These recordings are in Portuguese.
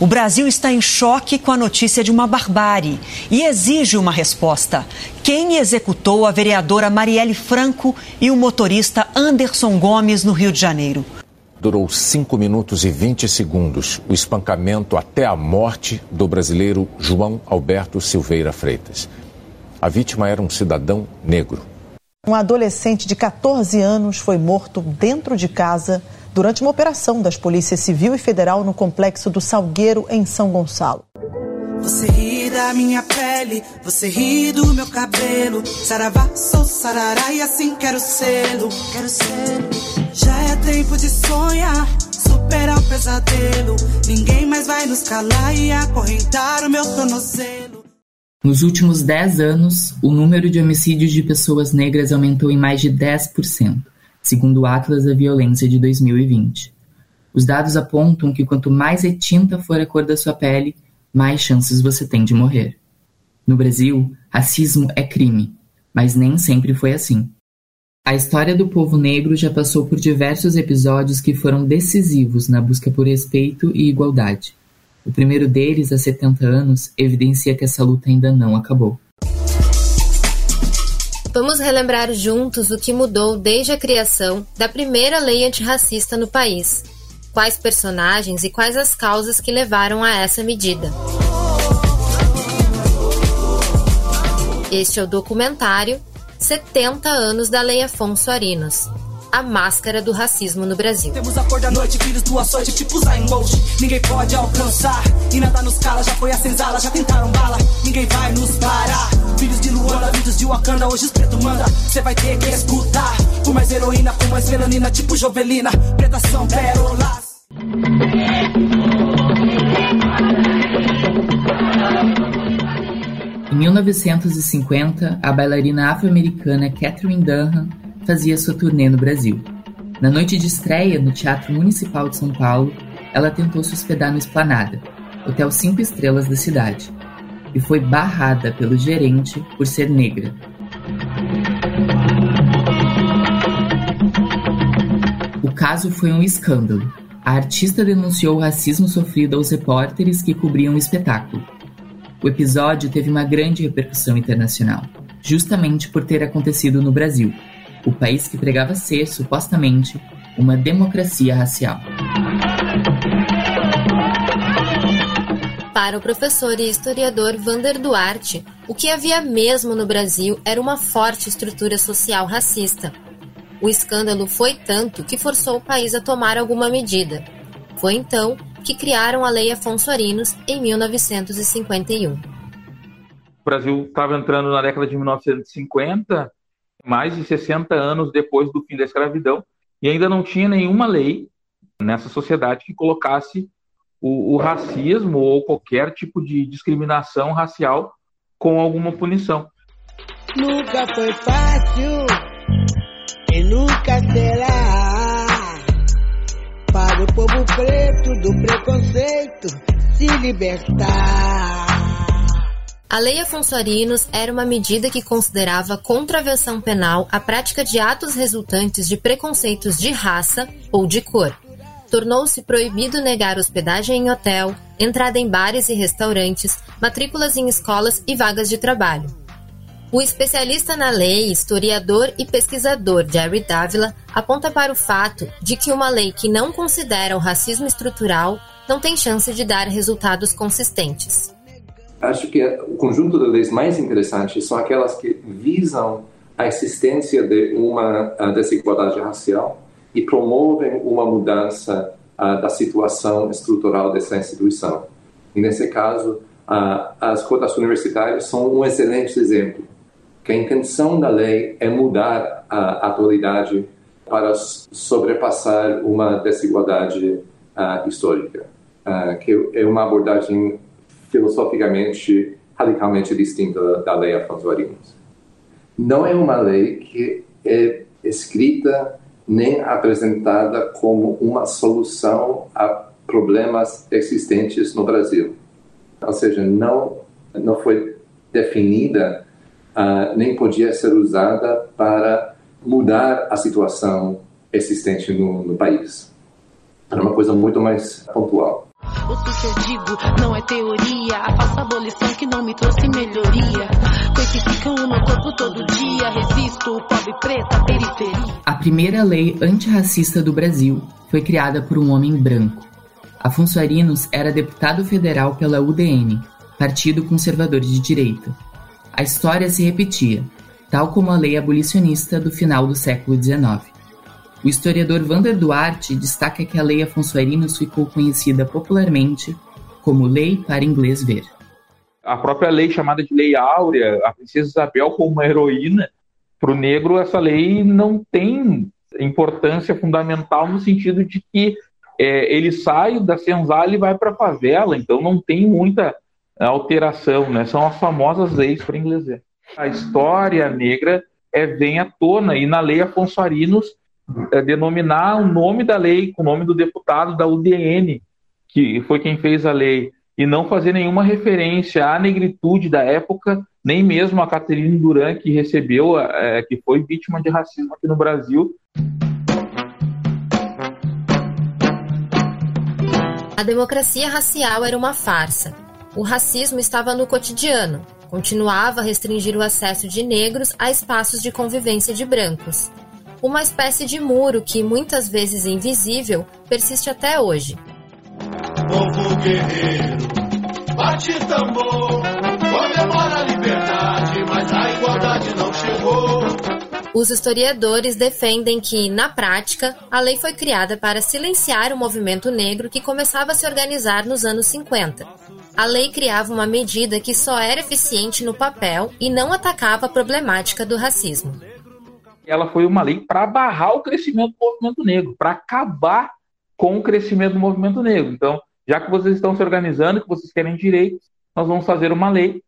O Brasil está em choque com a notícia de uma barbárie e exige uma resposta. Quem executou a vereadora Marielle Franco e o motorista Anderson Gomes no Rio de Janeiro? Durou 5 minutos e 20 segundos o espancamento até a morte do brasileiro João Alberto Silveira Freitas. A vítima era um cidadão negro. Um adolescente de 14 anos foi morto dentro de casa durante uma operação das polícias civil e federal no complexo do Salgueiro, em São Gonçalo. Você ri da minha pele, você ri do meu cabelo. Saravá, sou sarará e assim quero sê-lo. Quero sê-lo. Já é tempo de sonhar, superar o pesadelo. Ninguém mais vai nos calar e acorrentar o meu tornozelo. Nos últimos 10 anos, o número de homicídios de pessoas negras aumentou em mais de 10% segundo o Atlas da Violência de 2020. Os dados apontam que quanto mais retinta for a cor da sua pele, mais chances você tem de morrer. No Brasil, racismo é crime, mas nem sempre foi assim. A história do povo negro já passou por diversos episódios que foram decisivos na busca por respeito e igualdade. O primeiro deles, há 70 anos, evidencia que essa luta ainda não acabou. Vamos relembrar juntos o que mudou desde a criação da primeira lei antirracista no país. Quais personagens e quais as causas que levaram a essa medida. Este é o documentário 70 anos da Lei Afonso Arinos, a máscara do racismo no Brasil. Temos a cor da noite, filhos do açoite, tipo Zaimoji. Ninguém pode alcançar, e nada nos cala. Já foi a senzala, já tentaram bala, ninguém vai nos parar. Filhos de Luanda, filhos de Wakanda, hoje os pretos manda. Cê vai ter que escutar. Por mais heroína, por mais melanina, tipo Jovelina. Preta são pérolas. Em 1950, a bailarina afro-americana Catherine Dunham fazia sua turnê no Brasil. Na noite de estreia no Teatro Municipal de São Paulo, ela tentou se hospedar no Esplanada, hotel cinco estrelas da cidade, e foi barrada pelo gerente por ser negra. O caso foi um escândalo. A artista denunciou o racismo sofrido aos repórteres que cobriam o espetáculo. O episódio teve uma grande repercussão internacional, justamente por ter acontecido no Brasil, o país que pregava ser, supostamente, uma democracia racial. Para o professor e historiador Vander Duarte, o que havia mesmo no Brasil era uma forte estrutura social racista. O escândalo foi tanto que forçou o país a tomar alguma medida. Foi então que criaram a Lei Afonso Arinos em 1951. O Brasil estava entrando na década de 1950 mais de 60 anos depois do fim da escravidão, e ainda não tinha nenhuma lei nessa sociedade que colocasse o, o racismo ou qualquer tipo de discriminação racial com alguma punição. Nunca foi fácil e nunca será para o povo preto do preconceito se libertar. A Lei Afonso Arinos era uma medida que considerava contravenção penal a prática de atos resultantes de preconceitos de raça ou de cor. Tornou-se proibido negar hospedagem em hotel, entrada em bares e restaurantes, matrículas em escolas e vagas de trabalho. O especialista na lei, historiador e pesquisador Jerry Davila aponta para o fato de que uma lei que não considera o racismo estrutural não tem chance de dar resultados consistentes acho que o conjunto de leis mais interessantes são aquelas que visam a existência de uma desigualdade racial e promovem uma mudança uh, da situação estrutural dessa instituição. E nesse caso, uh, as cotas universitárias são um excelente exemplo. Que a intenção da lei é mudar a atualidade para sobrepassar uma desigualdade uh, histórica, que é uma abordagem filosoficamente radicalmente distinta da lei Afonso Arinos. Não é uma lei que é escrita nem apresentada como uma solução a problemas existentes no Brasil. Ou seja, não, não foi definida, uh, nem podia ser usada para mudar a situação existente no, no país. Era uma coisa muito mais pontual. O que eu digo, não é teoria. A falsa abolição que não me trouxe melhoria. Meu corpo todo dia. Resisto, pobre preto, a periferia. A primeira lei antirracista do Brasil foi criada por um homem branco. Afonso Arinos era deputado federal pela UDN, Partido Conservador de Direita. A história se repetia, tal como a lei abolicionista do final do século XIX. O historiador Vander Duarte destaca que a Lei Afonso Arinos ficou conhecida popularmente como Lei para Inglês Ver. A própria lei chamada de Lei Áurea, a Princesa Isabel como uma heroína, para o negro essa lei não tem importância fundamental no sentido de que é, ele sai da senzala e vai para a favela, então não tem muita alteração, né? São as famosas leis para inglês. A história negra é, vem à tona e na lei Afonso Arinos é, denominar o nome da lei com o nome do deputado da UDN, que foi quem fez a lei, e não fazer nenhuma referência à negritude da época, nem mesmo a Caterine Duran, que recebeu, é, que foi vítima de racismo aqui no Brasil. A democracia racial era uma farsa. O racismo estava no cotidiano, continuava a restringir o acesso de negros a espaços de convivência de brancos uma espécie de muro que, muitas vezes invisível, persiste até hoje. Povo guerreiro, bate tambor, comemora a liberdade, mas a igualdade não chegou. Os historiadores defendem que, na prática, a lei foi criada para silenciar o movimento negro que começava a se organizar nos anos 50. A lei criava uma medida que só era eficiente no papel e não atacava a problemática do racismo ela foi uma lei para barrar o crescimento do movimento negro, para acabar com o crescimento do movimento negro. Então, já que vocês estão se organizando, que vocês querem direitos, nós vamos fazer uma lei,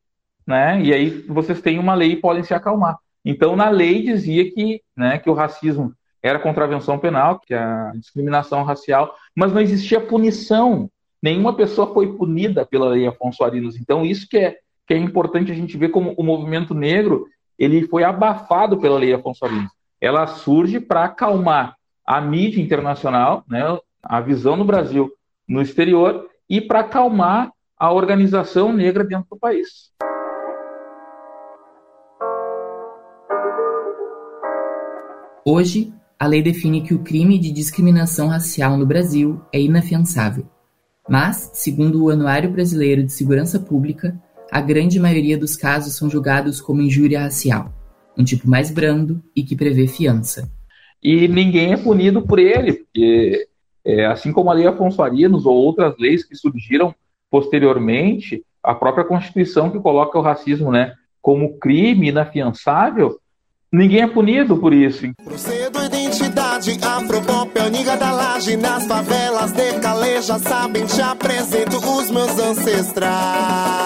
né? E aí vocês têm uma lei e podem se acalmar. Então, na lei dizia que, né, que o racismo era contravenção penal, que a discriminação racial, mas não existia punição. Nenhuma pessoa foi punida pela lei Afonso Arinos. Então, isso que é, que é importante a gente ver como o movimento negro ele foi abafado pela lei Afonso Arinos. Ela surge para acalmar a mídia internacional, né, a visão no Brasil no exterior e para acalmar a organização negra dentro do país. Hoje, a lei define que o crime de discriminação racial no Brasil é inafiançável. Mas, segundo o Anuário Brasileiro de Segurança Pública, a grande maioria dos casos são julgados como injúria racial, um tipo mais brando e que prevê fiança. E ninguém é punido por ele, porque é, assim como a Lei Afonso Arinos ou outras leis que surgiram posteriormente, a própria Constituição que coloca o racismo né, como crime inafiançável, ninguém é punido por isso. Procedo identidade afropop, aniga da laje, nas favelas de caleja, sabem, te apresento os meus ancestrais.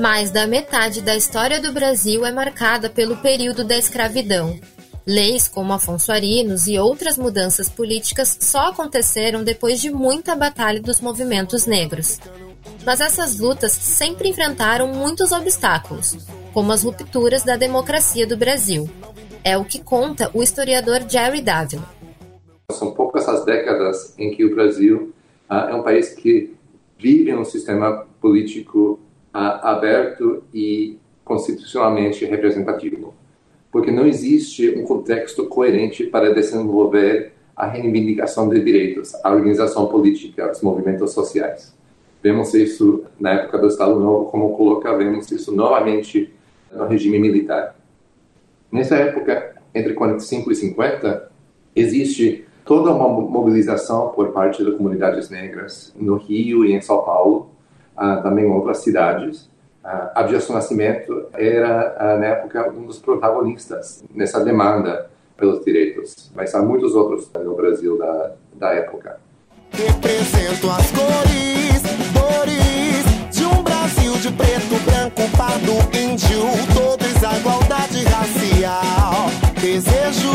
Mais da metade da história do Brasil é marcada pelo período da escravidão. Leis como Afonso Arinos e outras mudanças políticas só aconteceram depois de muita batalha dos movimentos negros. Mas essas lutas sempre enfrentaram muitos obstáculos, como as rupturas da democracia do Brasil. É o que conta o historiador Jerry Davila. São poucas as décadas em que o Brasil ah, é um país que vive um sistema político aberto e constitucionalmente representativo, porque não existe um contexto coerente para desenvolver a reivindicação de direitos, a organização política, os movimentos sociais. Vemos isso na época do Estado Novo, como coloca, vemos isso novamente no regime militar. Nessa época, entre 45 e 50, existe toda uma mobilização por parte das comunidades negras no Rio e em São Paulo uh, também em outras cidades. Uh, Nascimento era, uh, na época, um dos protagonistas nessa demanda pelos direitos, mas há muitos outros no Brasil da, da época. Represento as cores, de um Brasil de preto, branco, pardo, índio, todos a igualdade racial, desejos,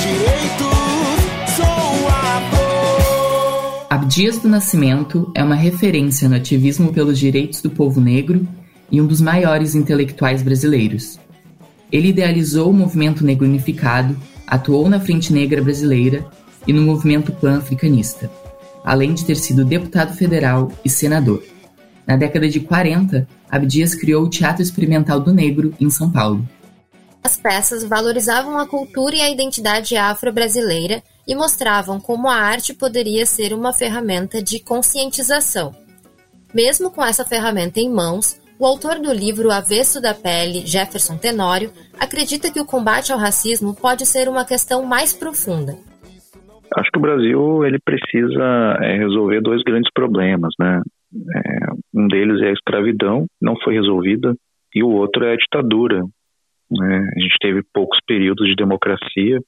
direitos, sou a Abdias do Nascimento é uma referência no ativismo pelos direitos do povo negro e um dos maiores intelectuais brasileiros. Ele idealizou o movimento negro unificado, atuou na Frente Negra Brasileira e no movimento pan-africanista, além de ter sido deputado federal e senador. Na década de 40, Abdias criou o Teatro Experimental do Negro, em São Paulo. As peças valorizavam a cultura e a identidade afro-brasileira e mostravam como a arte poderia ser uma ferramenta de conscientização. Mesmo com essa ferramenta em mãos, o autor do livro Avesso da Pele, Jefferson Tenório, acredita que o combate ao racismo pode ser uma questão mais profunda. Acho que o Brasil ele precisa é, resolver dois grandes problemas, né? É, um deles é a escravidão, não foi resolvida, e o outro é a ditadura. Né? A gente teve poucos períodos de democracia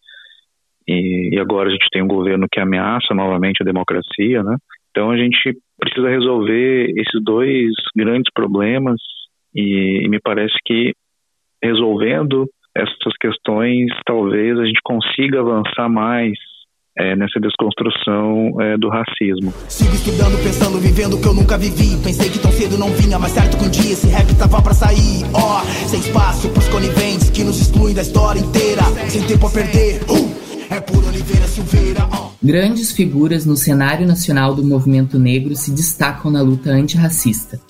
e, e agora a gente tem um governo que ameaça novamente a democracia, né? Então a gente precisa resolver esses dois grandes problemas e, e me parece que resolvendo essas questões, talvez a gente consiga avançar mais é, nessa desconstrução é, do racismo. Sigo estudando, pensando, vivendo o que eu nunca vivi. Pensei que tão cedo não vinha, mas certo que um dia esse rap tava pra sair. Ó, oh, sem espaço pros coniventes que nos excluem da história inteira. Sem tempo a perder. Uh! É por Oliveira Silveira. Oh. Grandes figuras no cenário nacional do movimento negro se destacam na luta antirracista.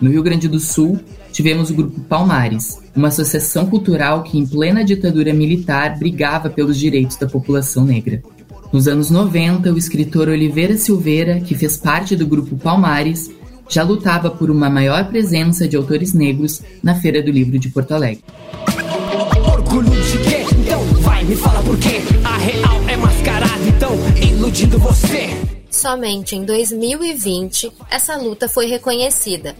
No Rio Grande do Sul, tivemos o grupo Palmares, uma associação cultural que, em plena ditadura militar, brigava pelos direitos da população negra. Nos anos 90, o escritor Oliveira Silveira, que fez parte do grupo Palmares, já lutava por uma maior presença de autores negros na Feira do Livro de Porto Alegre. Orgulho de quê? Então vai, me fala por quê. A real é mascarada, então iludindo você. Somente em 2020, essa luta foi reconhecida.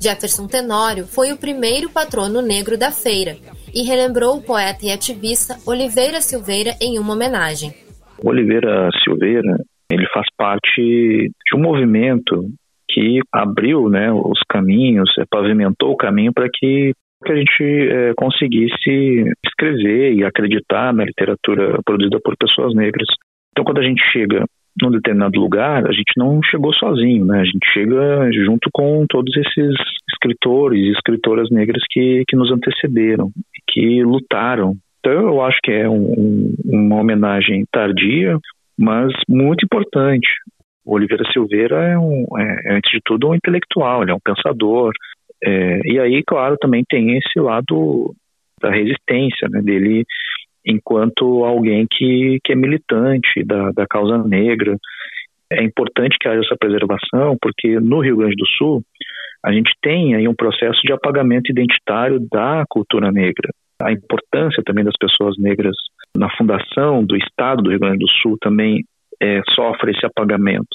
Jefferson Tenório foi o primeiro patrono negro da feira e relembrou o poeta e ativista Oliveira Silveira em uma homenagem. Oliveira Silveira, ele faz parte de um movimento que abriu né, os caminhos, é, pavimentou o caminho para que, que a gente é, conseguisse escrever e acreditar na literatura produzida por pessoas negras. Então, quando a gente chega num determinado lugar, a gente não chegou sozinho, né? A gente chega junto com todos esses escritores e escritoras negras que, que nos antecederam, que lutaram então, eu acho que é um, uma homenagem tardia, mas muito importante. O Oliveira Silveira é, um, é, é, antes de tudo, um intelectual, ele é um pensador. É, e aí, claro, também tem esse lado da resistência né, dele enquanto alguém que, que é militante da, da causa negra. É importante que haja essa preservação, porque no Rio Grande do Sul a gente tem aí um processo de apagamento identitário da cultura negra a importância também das pessoas negras na fundação do Estado do Rio Grande do Sul também é, sofre esse apagamento.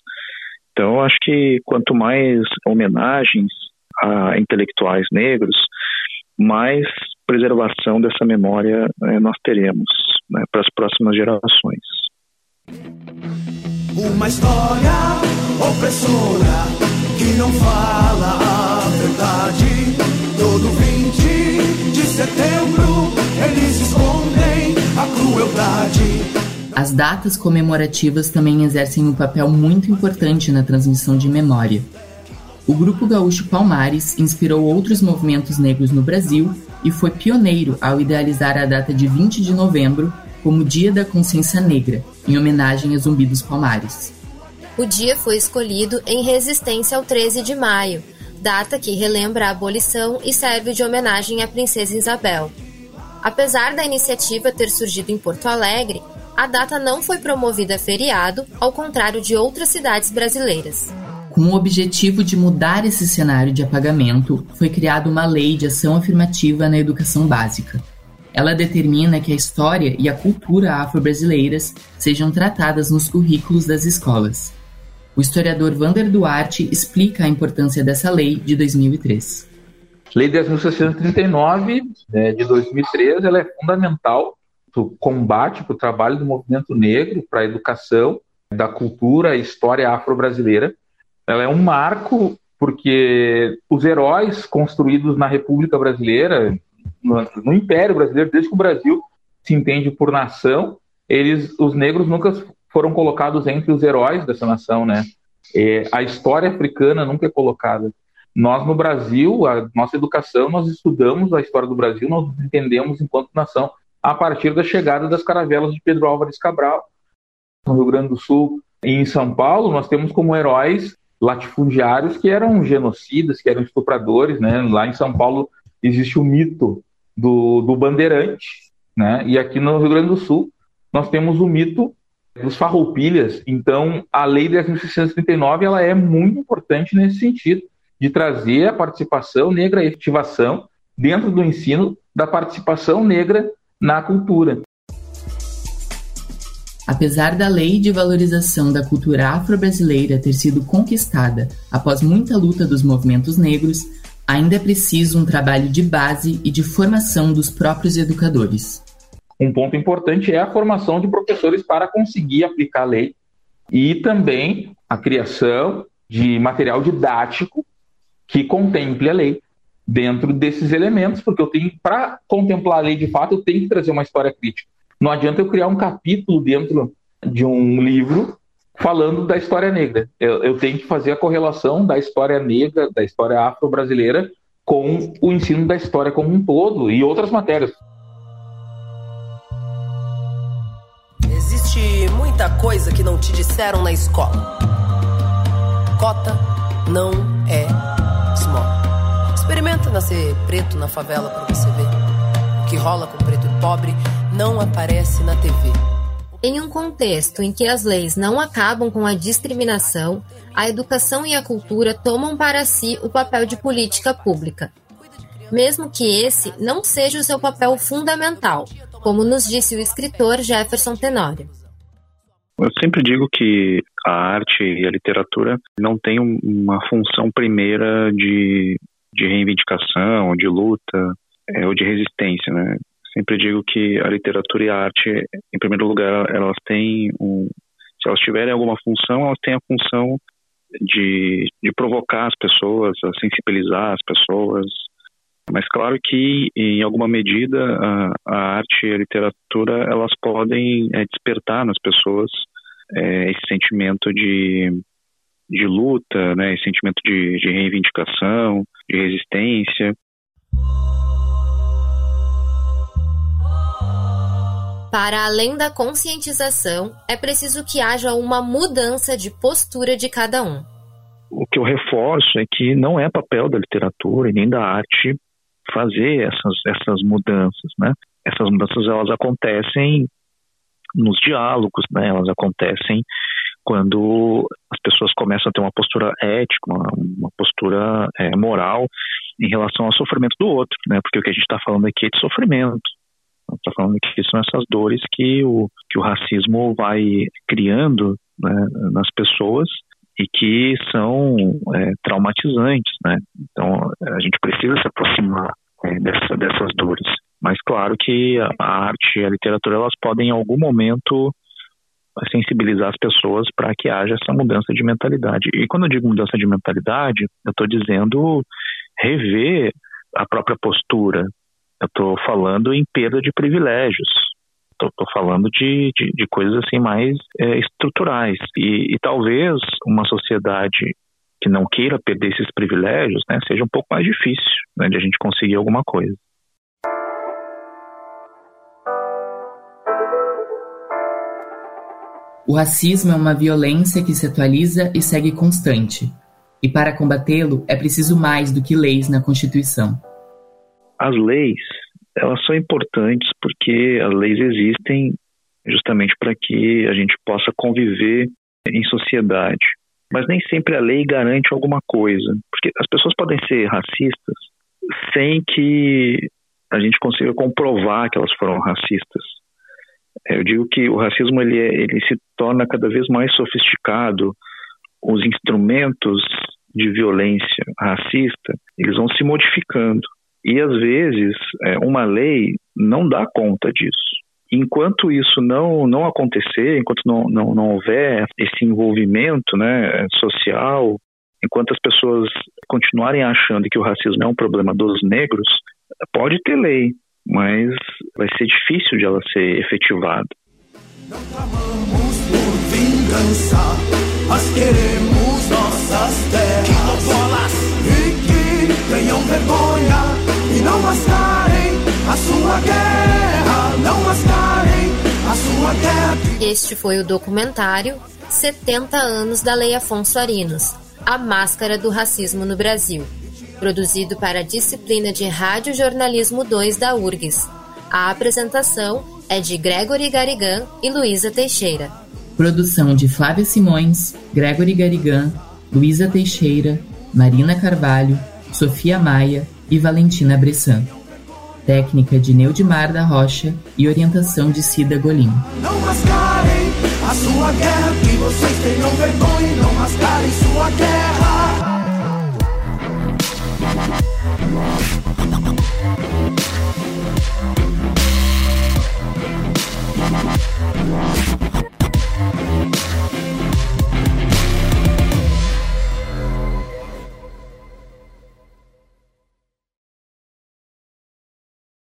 Então, acho que quanto mais homenagens a intelectuais negros, mais preservação dessa memória é, nós teremos né, para as próximas gerações. Uma história opressora que não fala a verdade. Todo 20 de setembro eles escondem a crueldade. As datas comemorativas também exercem um papel muito importante na transmissão de memória. O grupo gaúcho Palmares inspirou outros movimentos negros no Brasil e foi pioneiro ao idealizar a data de 20 de novembro como Dia da Consciência Negra, em homenagem a Zumbi dos Palmares. O dia foi escolhido em resistência ao 13 de maio, data que relembra a abolição e serve de homenagem à Princesa Isabel. Apesar da iniciativa ter surgido em Porto Alegre, a data não foi promovida a feriado, ao contrário de outras cidades brasileiras. Com o objetivo de mudar esse cenário de apagamento, foi criada uma lei de ação afirmativa na educação básica. Ela determina que a história e a cultura afro-brasileiras sejam tratadas nos currículos das escolas. O historiador Vander Duarte explica a importância dessa lei de 2003. Lei 10.639 né, de 2003, ela é fundamental para o combate, para o trabalho do movimento negro, para a educação da cultura e história afro-brasileira. Ela é um marco porque os heróis construídos na República Brasileira, no, no Império Brasileiro, desde que o Brasil se entende por nação, eles, os negros nunca foram colocados entre os heróis dessa nação, né? É, a história africana nunca é colocada. Nós, no Brasil, a nossa educação, nós estudamos a história do Brasil, nós entendemos enquanto nação a partir da chegada das caravelas de Pedro Álvares Cabral. No Rio Grande do Sul e em São Paulo, nós temos como heróis latifundiários que eram genocidas, que eram estupradores. Né? Lá em São Paulo existe o mito do, do bandeirante, né? e aqui no Rio Grande do Sul nós temos o mito dos farroupilhas. Então, a Lei 10.639 ela é muito importante nesse sentido, de trazer a participação negra, a efetivação dentro do ensino da participação negra na cultura. Apesar da lei de valorização da cultura afro-brasileira ter sido conquistada após muita luta dos movimentos negros, ainda é preciso um trabalho de base e de formação dos próprios educadores. Um ponto importante é a formação de professores para conseguir aplicar a lei e também a criação de material didático que contemple a lei dentro desses elementos, porque eu tenho para contemplar a lei de fato, eu tenho que trazer uma história crítica. Não adianta eu criar um capítulo dentro de um livro falando da história negra. Eu, eu tenho que fazer a correlação da história negra, da história afro-brasileira, com o ensino da história como um todo e outras matérias. Existe muita coisa que não te disseram na escola. Cota não é small. Experimenta nascer preto na favela para você ver. O que rola com preto e pobre não aparece na TV. Em um contexto em que as leis não acabam com a discriminação, a educação e a cultura tomam para si o papel de política pública. Mesmo que esse não seja o seu papel fundamental, como nos disse o escritor Jefferson Tenório. Eu sempre digo que a arte e a literatura não têm uma função primeira de, de reivindicação, de luta é, ou de resistência, né? Sempre digo que a literatura e a arte, em primeiro lugar, elas têm um, se elas tiverem alguma função, elas têm a função de, de provocar as pessoas, a sensibilizar as pessoas. Mas claro que, em alguma medida, a, a arte e a literatura elas podem é, despertar nas pessoas é, esse sentimento de, de luta, né, esse sentimento de, de reivindicação, de resistência. Para além da conscientização, é preciso que haja uma mudança de postura de cada um. O que eu reforço é que não é papel da literatura e nem da arte fazer essas, essas mudanças, né? Essas mudanças elas acontecem nos diálogos, né? Elas acontecem quando as pessoas começam a ter uma postura ética, uma, uma postura é, moral em relação ao sofrimento do outro, né? Porque o que a gente está falando aqui é de sofrimento, está falando que são essas dores que o, que o racismo vai criando né, nas pessoas e que são é, traumatizantes, né? Então a gente precisa se aproximar é, dessa, dessas dores. Mas claro que a, arte e a literatura elas podem em algum momento sensibilizar as pessoas para que haja essa mudança de mentalidade. E quando eu digo mudança de mentalidade, eu estou dizendo rever a própria postura, eu estou falando em perda de privilégios. Estou falando de, de, de, coisas assim mais é, estruturais. E, e, talvez uma sociedade que não queira perder esses privilégios né, seja um pouco mais difícil né, de a gente conseguir alguma coisa. O racismo é uma violência que se atualiza e segue constante. E para combatê-lo é preciso mais do que leis na Constituição as leis elas são importantes porque as leis existem justamente para que a gente possa conviver em sociedade. Mas nem sempre a lei garante alguma coisa, porque as pessoas podem ser racistas sem que a gente consiga comprovar que elas foram racistas. Eu digo que o racismo ele, é, ele se torna cada vez mais sofisticado, os instrumentos de violência racista eles vão se modificando. E às vezes é, uma lei não dá conta disso. Enquanto isso não, não acontecer, enquanto não, não, não houver esse envolvimento né, social, enquanto as pessoas continuarem achando que o racismo é um problema dos negros, pode ter lei, mas vai ser difícil de ela ser efetivada. Não clamamos por vingança, mas queremos nossas terras. E que tenham vergonha não mascarem a sua guerra. Não este foi o documentário 70 anos da Lei Afonso Arinos, a máscara do racismo no Brasil, produzido para a disciplina de Rádio Jornalismo 2 da URGS. A apresentação é de Gregory Garigan e Luísa Teixeira. Produção de Flávia Simões, Gregory Garigan, Luísa Teixeira, Marina Carvalho, Sofia Maia e Valentina Bressan. Técnica de Neudimar da Rocha e orientação de Cida Golim. Não mascarem a sua guerra, que vocês tenham vergonha não mascarem sua guerra.